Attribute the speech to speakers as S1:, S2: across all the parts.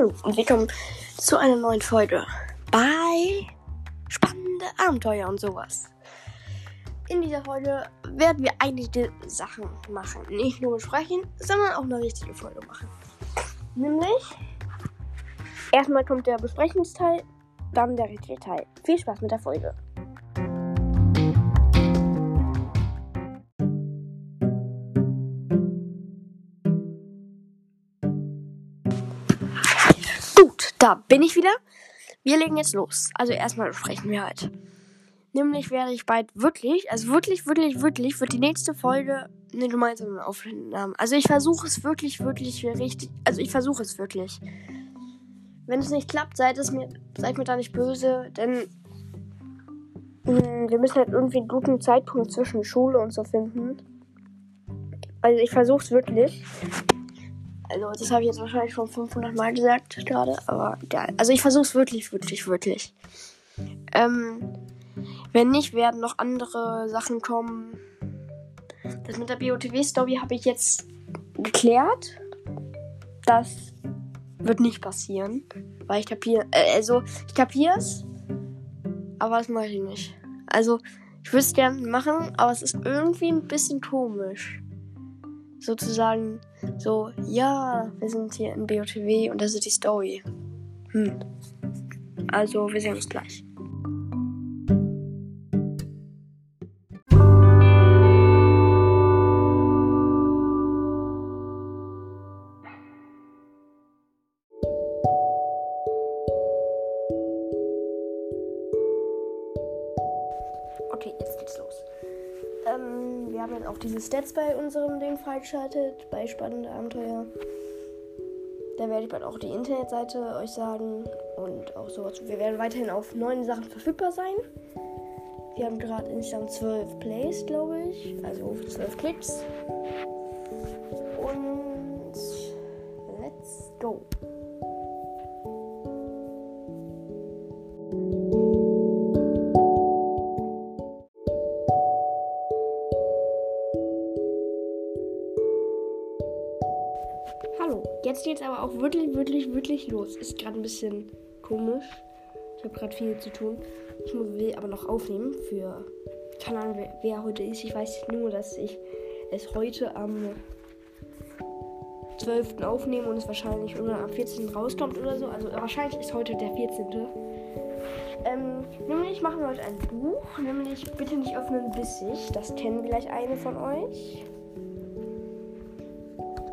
S1: Hallo und willkommen zu einer neuen Folge bei spannende Abenteuer und sowas. In dieser Folge werden wir einige Sachen machen. Nicht nur besprechen, sondern auch eine richtige Folge machen. Nämlich, erstmal kommt der Besprechungsteil, dann der richtige Teil. Viel Spaß mit der Folge. Bin ich wieder. Wir legen jetzt los. Also erstmal besprechen wir halt. Nämlich werde ich bald wirklich, also wirklich, wirklich, wirklich, wird die nächste Folge eine gemeinsame Aufnahme. Also ich versuche es wirklich, wirklich richtig. Also ich versuche es wirklich. Wenn es nicht klappt, seid es mir, seid mir da nicht böse, denn mh, wir müssen halt irgendwie einen guten Zeitpunkt zwischen Schule und so finden. Also ich versuche es wirklich. Also, das habe ich jetzt wahrscheinlich schon 500 Mal gesagt gerade, aber egal. Also, ich versuche es wirklich, wirklich, wirklich. Ähm, wenn nicht, werden noch andere Sachen kommen. Das mit der BOTW-Story habe ich jetzt geklärt. Das wird nicht passieren, weil ich kapiere, äh, also, ich kapiere es, aber das mache ich nicht. Also, ich würde es gerne machen, aber es ist irgendwie ein bisschen komisch sozusagen so, ja, wir sind hier in BOTW und das ist die Story. Hm. Also, wir sehen uns gleich. Wir haben jetzt auch diese Stats bei unserem Ding freigeschaltet, bei spannende Abenteuer. Da werde ich bald auch die Internetseite euch sagen und auch sowas. Wir werden weiterhin auf neuen Sachen verfügbar sein. Wir haben gerade insgesamt 12 Plays, glaube ich. Also 12 Klicks. Hallo, jetzt geht's aber auch wirklich, wirklich, wirklich los. Ist gerade ein bisschen komisch. Ich habe gerade viel zu tun. Ich will aber noch aufnehmen für. Keine Ahnung, wer, wer heute ist. Ich weiß nur, dass ich es heute am 12. aufnehme und es wahrscheinlich irgendwann am 14. rauskommt oder so. Also wahrscheinlich ist heute der 14. Ähm, nämlich machen wir heute ein Buch. Nämlich Bitte nicht öffnen bis ich. Das kennen vielleicht eine von euch.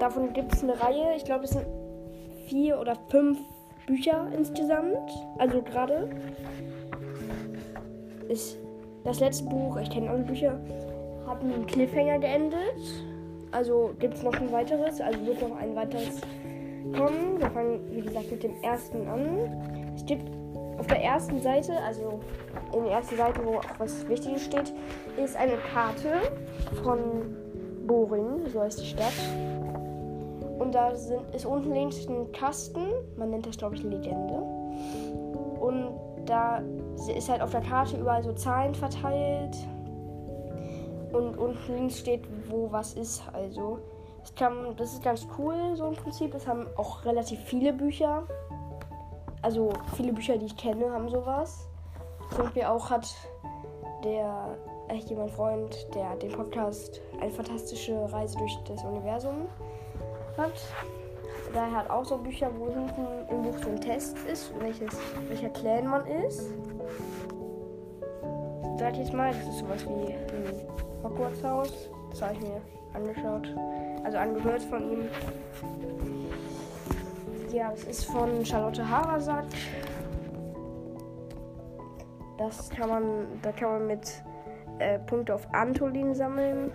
S1: Davon gibt es eine Reihe. Ich glaube, es sind vier oder fünf Bücher insgesamt. Also gerade ist das letzte Buch, ich kenne alle Bücher, hat einen Cliffhanger geendet. Also gibt es noch ein weiteres. Also wird noch ein weiteres kommen. Wir fangen, wie gesagt, mit dem ersten an. Es steht auf der ersten Seite, also in der ersten Seite, wo auch was Wichtiges steht, ist eine Karte von Boring, so heißt die Stadt. Und da sind, ist unten links ein Kasten. Man nennt das, glaube ich, Legende. Und da ist halt auf der Karte überall so Zahlen verteilt. Und unten links steht, wo was ist. Also, das, kann, das ist ganz cool, so im Prinzip. Es haben auch relativ viele Bücher. Also, viele Bücher, die ich kenne, haben sowas. Zum Beispiel auch hat der, echt jemand Freund, der den Podcast Eine fantastische Reise durch das Universum hat. Daher hat auch so Bücher, wo hinten im Buch so ein Test ist, welches, welcher Clan man ist. Sag jetzt mal, das ist sowas wie ein Hogwarts-Haus. Das habe ich mir angeschaut. Also angehört von ihm. Ja, das ist von Charlotte Harasak. Das kann man, da kann man mit äh, Punkte auf Antolin sammeln.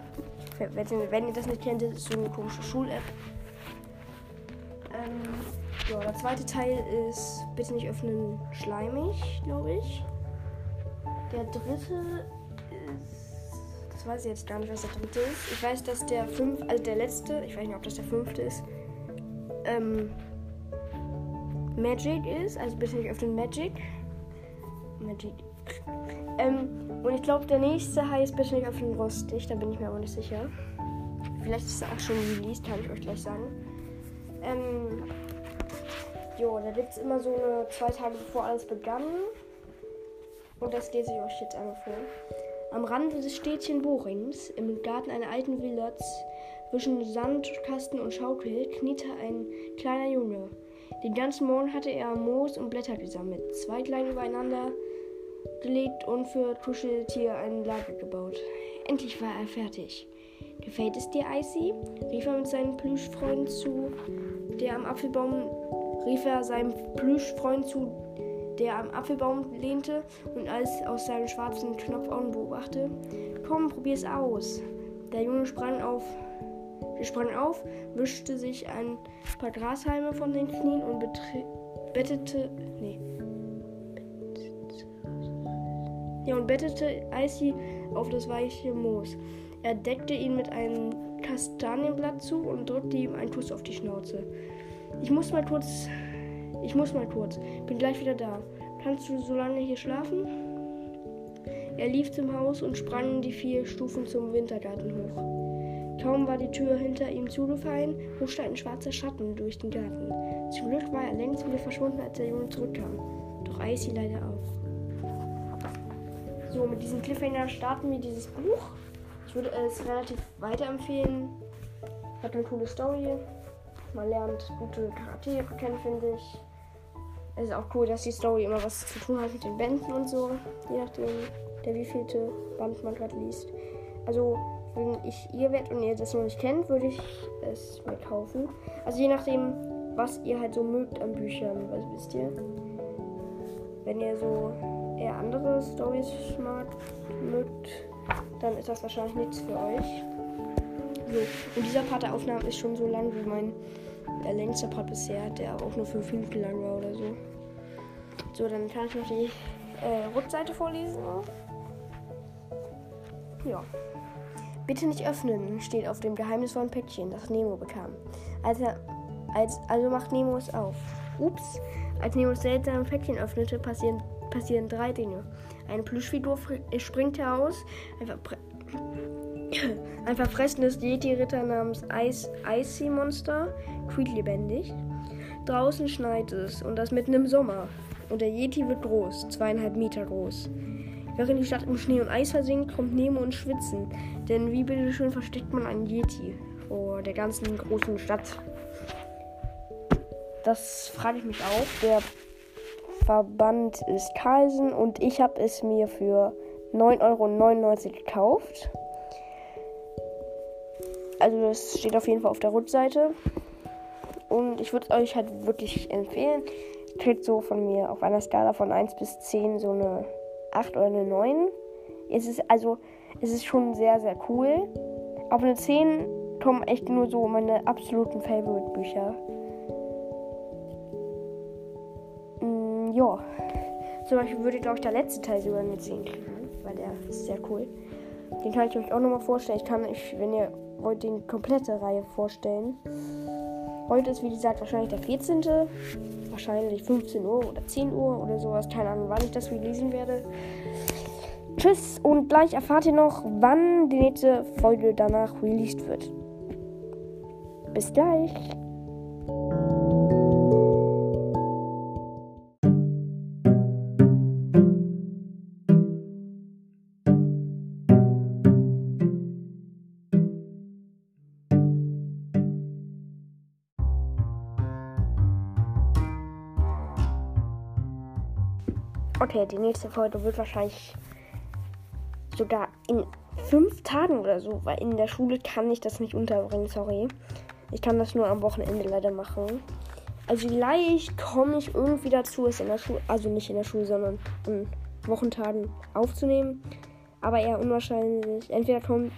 S1: Wenn, wenn ihr das nicht kennt, das ist so eine komische Schul-App. Ja, der zweite Teil ist Bitte nicht öffnen, schleimig, glaube ich. Der dritte ist. Das weiß ich jetzt gar nicht, was der dritte ist. Ich weiß, dass der fünf, also der letzte, ich weiß nicht, ob das der fünfte ist, ähm, Magic ist. Also bitte nicht öffnen, Magic. Magic. Ähm, und ich glaube, der nächste heißt Bitte nicht öffnen, rostig. Da bin ich mir aber nicht sicher. Vielleicht ist er auch schon released, kann ich euch gleich sagen. Ähm, Jo, da gibt es immer so eine zwei Tage bevor alles begann. Und das lese ich euch jetzt einmal vor. Am Rande des Städtchen Borings, im Garten einer alten Villa zwischen Sandkasten und Schaukel, kniete ein kleiner Junge. Den ganzen Morgen hatte er Moos und Blätter gesammelt, zwei kleine übereinander gelegt und für Kuscheltier ein Lager gebaut. Endlich war er fertig. Gefällt es dir, Icy? rief er mit seinem Plüschfreund zu, der am Apfelbaum rief er seinem Plüschfreund zu, der am Apfelbaum lehnte und alles aus seinen schwarzen Knopfaugen beobachtete. Komm, probier's aus. Der Junge sprang auf, sprang auf, wischte sich ein paar Grashalme von den Knien und bettete, nee, ja, und bettete Icy auf das weiche Moos. Er deckte ihn mit einem Kastanienblatt zu und drückte ihm einen Kuss auf die Schnauze. Ich muss mal kurz. Ich muss mal kurz. Bin gleich wieder da. Kannst du so lange hier schlafen? Er lief zum Haus und sprang die vier Stufen zum Wintergarten hoch. Kaum war die Tür hinter ihm zugefallen, huschte ein schwarzer Schatten durch den Garten. Zum Glück war er längst wieder verschwunden, als der Junge zurückkam. Doch Icy leider auch. So, mit diesem Cliffhanger starten wir dieses Buch. Ich würde es relativ weiterempfehlen. Hat eine coole Story. Man lernt gute Charaktere kennen, finde ich. Es ist auch cool, dass die Story immer was zu tun hat mit den Bänden und so. Je nachdem, der wievielte Band man gerade liest. Also, wenn ich ihr werdet und ihr das noch nicht kennt, würde ich es mir kaufen. Also je nachdem, was ihr halt so mögt an Büchern, was wisst ihr. Wenn ihr so eher andere Stories mag, mögt, dann ist das wahrscheinlich nichts für euch. So, und dieser Part der Aufnahme ist schon so lang wie mein der längste Part bisher, der auch nur 5 Minuten lang war oder so. So, dann kann ich noch die äh, Rückseite vorlesen. Ja. Bitte nicht öffnen, steht auf dem geheimnisvollen Päckchen, das Nemo bekam. Als er, als, also macht Nemo es auf. Ups, als Nemo das seltsame Päckchen öffnete, passieren passieren drei Dinge. Eine Plüschfigur springt heraus, ein, verpre ein verfressenes Yeti-Ritter namens Ice Icy Monster quiekt lebendig. Draußen schneit es und das mitten im Sommer. Und der Yeti wird groß, zweieinhalb Meter groß. Während die Stadt im Schnee und Eis versinkt, kommt Nemo ins Schwitzen. Denn wie bitteschön versteckt man einen Yeti vor der ganzen großen Stadt? Das frage ich mich auch. Der Verband ist Carlsen und ich habe es mir für 9,99 Euro gekauft. Also das steht auf jeden Fall auf der Rückseite. Und ich würde es euch halt wirklich empfehlen. Ich kriegt so von mir auf einer Skala von 1 bis 10 so eine 8 oder eine 9. Es ist also, es ist schon sehr, sehr cool. Auf eine 10 kommen echt nur so meine absoluten Favorite-Bücher. ja. Zum Beispiel würde, glaube ich, der letzte Teil sogar eine 10 kriegen, weil der ist sehr cool. Den kann ich euch auch nochmal vorstellen. Ich kann euch, wenn ihr wollt, die komplette Reihe vorstellen. Heute ist, wie gesagt, wahrscheinlich der 14. Wahrscheinlich 15 Uhr oder 10 Uhr oder sowas. Keine Ahnung, wann ich das releasen werde. Tschüss und gleich erfahrt ihr noch, wann die nächste Folge danach released wird. Bis gleich. Okay, die nächste Folge wird wahrscheinlich sogar in fünf Tagen oder so, weil in der Schule kann ich das nicht unterbringen, sorry. Ich kann das nur am Wochenende leider machen. Also vielleicht komme ich irgendwie dazu, es in der Schule, also nicht in der Schule, sondern an Wochentagen aufzunehmen. Aber eher unwahrscheinlich. Entweder kommt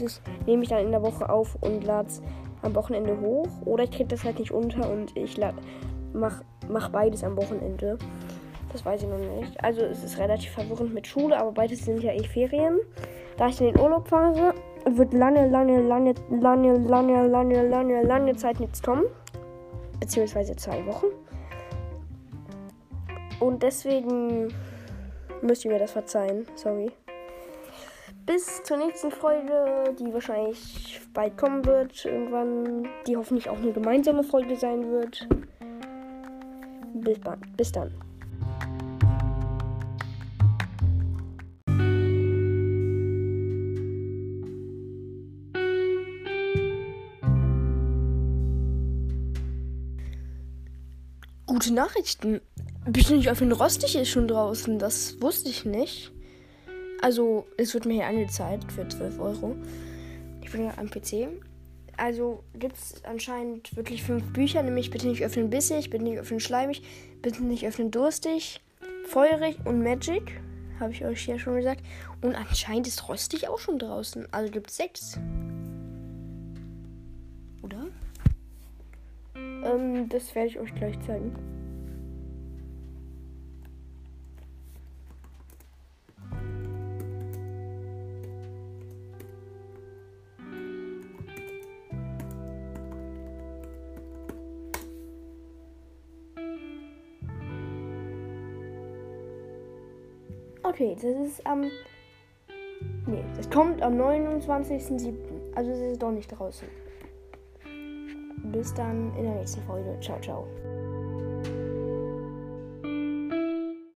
S1: das, nehme ich dann in der Woche auf und lade es am Wochenende hoch. Oder ich kriege das halt nicht unter und ich mache mach beides am Wochenende. Das weiß ich noch nicht. Also es ist relativ verwirrend mit Schule, aber beides sind ja eh Ferien. Da ich in den Urlaub fahre, wird lange, lange, lange, lange, lange, lange, lange, lange Zeit nichts kommen. Beziehungsweise zwei Wochen. Und deswegen müsst ihr mir das verzeihen. Sorry. Bis zur nächsten Folge, die wahrscheinlich bald kommen wird. Irgendwann, die hoffentlich auch eine gemeinsame Folge sein wird. Bis, bis dann. Gute Nachrichten. Nicht auf den Rostig ist schon draußen. Das wusste ich nicht. Also, es wird mir hier angezeigt für 12 Euro. Ich bin ja am PC. Also gibt es anscheinend wirklich fünf Bücher, nämlich Bitte nicht öffnen bissig, Bitte nicht öffnen schleimig, Bitte nicht öffnen durstig, Feurig und Magic. Habe ich euch ja schon gesagt. Und anscheinend ist Rostig auch schon draußen. Also gibt es sechs. Ähm, das werde ich euch gleich zeigen. Okay, das ist am. Ähm, nee, das kommt am 29.07. Also es ist doch nicht draußen. Bis dann in der nächsten Folge. Ciao, ciao.